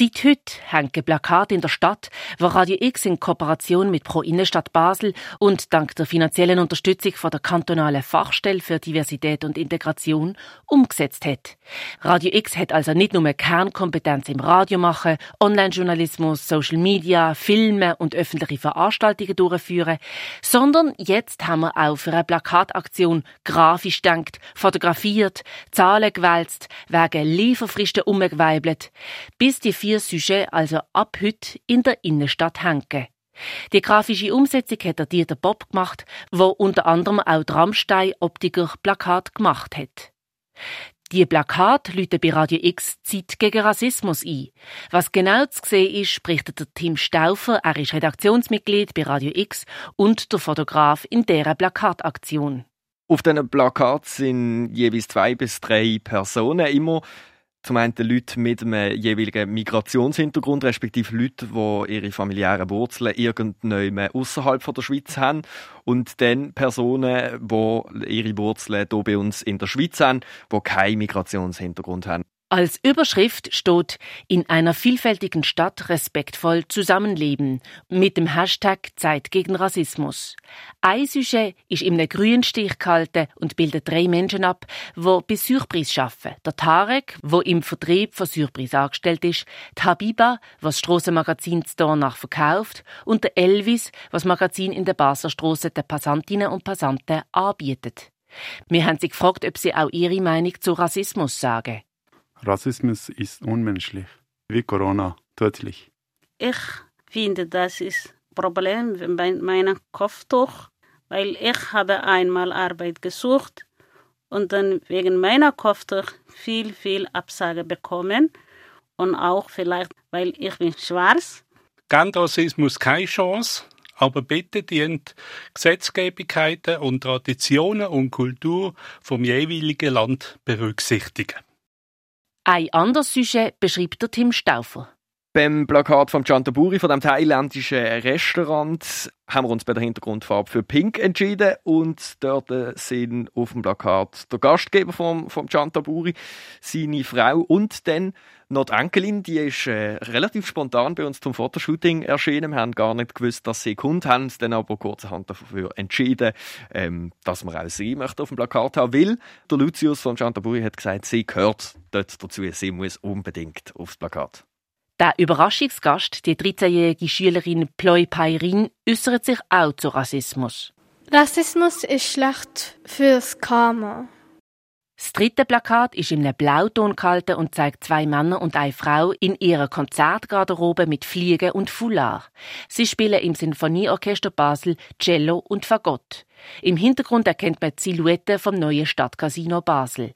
Seit heute hängen Plakate in der Stadt, wo Radio X in Kooperation mit Pro Innenstadt Basel und dank der finanziellen Unterstützung von der kantonalen Fachstelle für Diversität und Integration umgesetzt hat. Radio X hat also nicht nur Kernkompetenz im Radio machen, Online-Journalismus, Social Media, Filme und öffentliche Veranstaltungen durchführen, sondern jetzt haben wir auch für eine Plakataktion grafisch denkt, fotografiert, Zahlen gewälzt, wegen Lieferfristen umgeweibelt, bis die vier Sujets also ab heute in der Innenstadt hängen. Die grafische Umsetzung hat der Bob gemacht, wo unter anderem auch der Rammstein Optiker Plakat gemacht hat. Die Plakat läuten bei Radio X Zeit gegen Rassismus ein. Was genau zu sehen ist, berichtet der Tim Stauffer. Er ist Redaktionsmitglied bei Radio X und der Fotograf in dieser Plakataktion. Auf diesen Plakat sind jeweils zwei bis drei Personen immer zum einen Leute mit einem jeweiligen Migrationshintergrund, respektive Leute, die ihre familiären Wurzeln irgendwann außerhalb der Schweiz haben. Und dann Personen, die ihre Wurzeln hier bei uns in der Schweiz haben, die keinen Migrationshintergrund haben. Als Überschrift steht in einer vielfältigen Stadt respektvoll zusammenleben mit dem Hashtag Zeit gegen Rassismus. Ein ist im grünen Stich gehalten und bildet drei Menschen ab, wo bei Surprise arbeiten. Der Tarek, wo im Vertrieb von Surprise angestellt ist, die Habiba, was Strassenmagazin nach verkauft und der Elvis, was Magazin in der Baslerstraße den Passantinnen und Passanten anbietet. Wir haben sie gefragt, ob sie auch ihre Meinung zu Rassismus sagen. Rassismus ist unmenschlich, wie Corona, tödlich. Ich finde, das ist ein Problem bei meinem Kopftuch, weil ich habe einmal Arbeit gesucht und dann wegen meiner Kopftuch viel, viel Absage bekommen und auch vielleicht, weil ich bin schwarz. Gegen Rassismus keine Chance, aber bitte dient Gesetzgebigkeiten und Traditionen und Kultur vom jeweiligen Land berücksichtigen. Ein anderes Sujet beschreibt der Tim Stauffer. Beim Plakat vom Chantaburi, von dem thailändischen Restaurant, haben wir uns bei der Hintergrundfarbe für Pink entschieden und dort sind auf dem Plakat der Gastgeber vom, vom Chantaburi, seine Frau und dann noch die Enkelin, die ist äh, relativ spontan bei uns zum Fotoshooting erschienen. Wir haben gar nicht gewusst, dass sie Kunden haben, uns dann aber kurzerhand dafür entschieden, ähm, dass wir auch sie möchten auf dem Plakat haben, weil der Lucius von Chantaburi hat gesagt, sie gehört dort dazu, sie muss unbedingt aufs Plakat. Der Überraschungsgast, die 13-jährige Schülerin Ploy Pairin, äußert sich auch zu Rassismus. Rassismus ist schlecht fürs Karma. Das dritte Plakat ist in einem Blauton gehalten und zeigt zwei Männer und eine Frau in ihrer Konzertgarderobe mit Fliegen und Foulard. Sie spielen im Sinfonieorchester Basel Cello und Fagott. Im Hintergrund erkennt man die Silhouette vom neuen Stadtcasino Basel.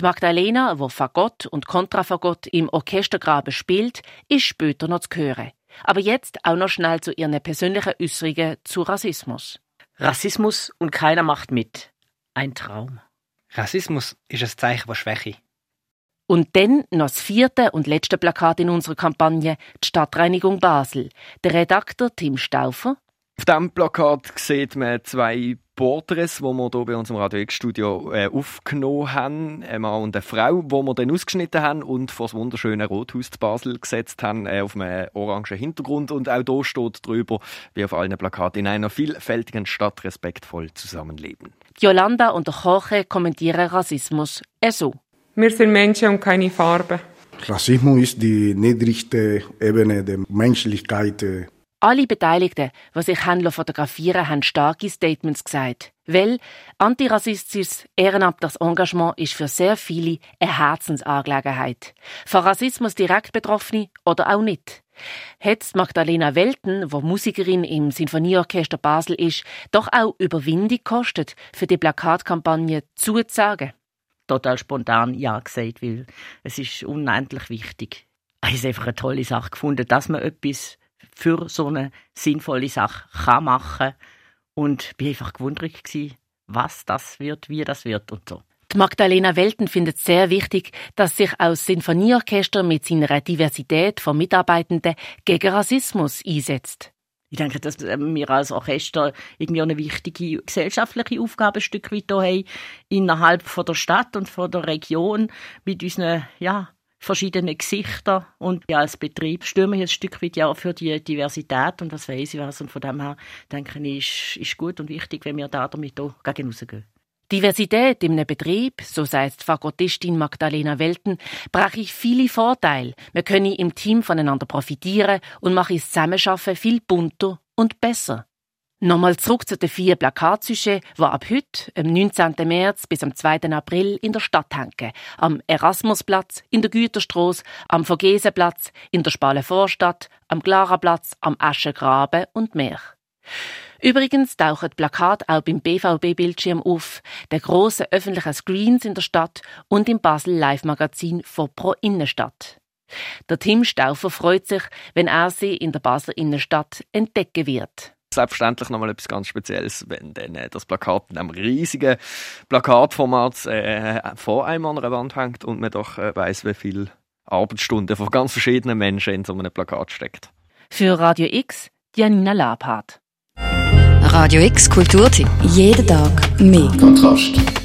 Die Magdalena, wo Fagott und Kontrafagott im Orchestergraben spielt, ist später noch zu hören. Aber jetzt auch noch schnell zu ihren persönlichen Äußerungen zu Rassismus. Rassismus und keiner macht mit. Ein Traum. Rassismus ist ein Zeichen von Schwäche. Und dann noch das vierte und letzte Plakat in unserer Kampagne, die Stadtreinigung Basel. Der Redakteur Tim Stauffer. Auf diesem Plakat sieht man zwei Porträts, die wir hier bei uns im Radio X-Studio äh, aufgenommen haben. Ein Mann und eine Frau, die wir dann ausgeschnitten haben und vor das wunderschöne Rothaus zu Basel gesetzt haben, äh, auf einem orangen Hintergrund. Und auch hier steht drüber, wie auf allen Plakaten, in einer vielfältigen Stadt respektvoll zusammenleben. Yolanda und der Jorge kommentieren Rassismus so. Wir sind Menschen und keine Farbe. Rassismus ist die niedrigste Ebene der Menschlichkeit. Alle Beteiligten, die sich fotografieren haben starke Statements gesagt. Weil antirassistisches ehrenamtliches Engagement ist für sehr viele eine Herzensangelegenheit. Von Rassismus direkt Betroffene oder auch nicht. Hat Magdalena Welten, wo Musikerin im Sinfonieorchester Basel ist, doch auch Überwindung kostet, für die Plakatkampagne zuzusagen? Total spontan ja gesagt, weil es ist unendlich wichtig. Es ist einfach eine tolle Sache gefunden, dass man etwas für so eine sinnvolle Sache kann machen und bin einfach gewundert gewesen, was das wird, wie das wird und so. Die Magdalena Welten findet es sehr wichtig, dass sich auch das Sinfonieorchester mit seiner Diversität von Mitarbeitenden gegen Rassismus einsetzt. Ich denke, dass wir als Orchester irgendwie eine wichtige gesellschaftliche Aufgabe ein Stück weit haben, innerhalb von der Stadt und von der Region mit unseren, ja, verschiedenen Gesichtern und ja, als Betrieb stürmen wir ein Stück weit ja für die Diversität und was weiß ich was und von dem her denke ich, ist, ist gut und wichtig, wenn wir da damit auch gegen rausgehen. Diversität im Betrieb, so sagt Fagottistin Magdalena Welten, brache ich viele Vorteile. Wir können im Team voneinander profitieren und machen das Zusammenarbeiten viel bunter und besser. Nochmal zurück zu den vier Plakatsujets, die ab heute, am 19. März bis am 2. April in der Stadt hängen. Am Erasmusplatz, in der Güterstraße, am Vergesenplatz, in der Spale Vorstadt, am Klaraplatz, am Aschengraben und mehr. Übrigens tauchen die Plakate auch beim BVB-Bildschirm auf, der grossen öffentlichen Screens in der Stadt und im Basel Live-Magazin von Pro Innenstadt. Der Tim Stauffer freut sich, wenn er sie in der Basler Innenstadt entdecken wird selbstverständlich nochmal etwas ganz Spezielles, wenn dann äh, das Plakat in einem riesigen Plakatformat äh, vor einem an einer Wand hängt und man doch äh, weiß, wie viele Arbeitsstunden von ganz verschiedenen Menschen in so einem Plakat steckt. Für Radio X, Janina Labhardt. Radio X Kulturtipp. Jeden Tag mehr. Kontrast.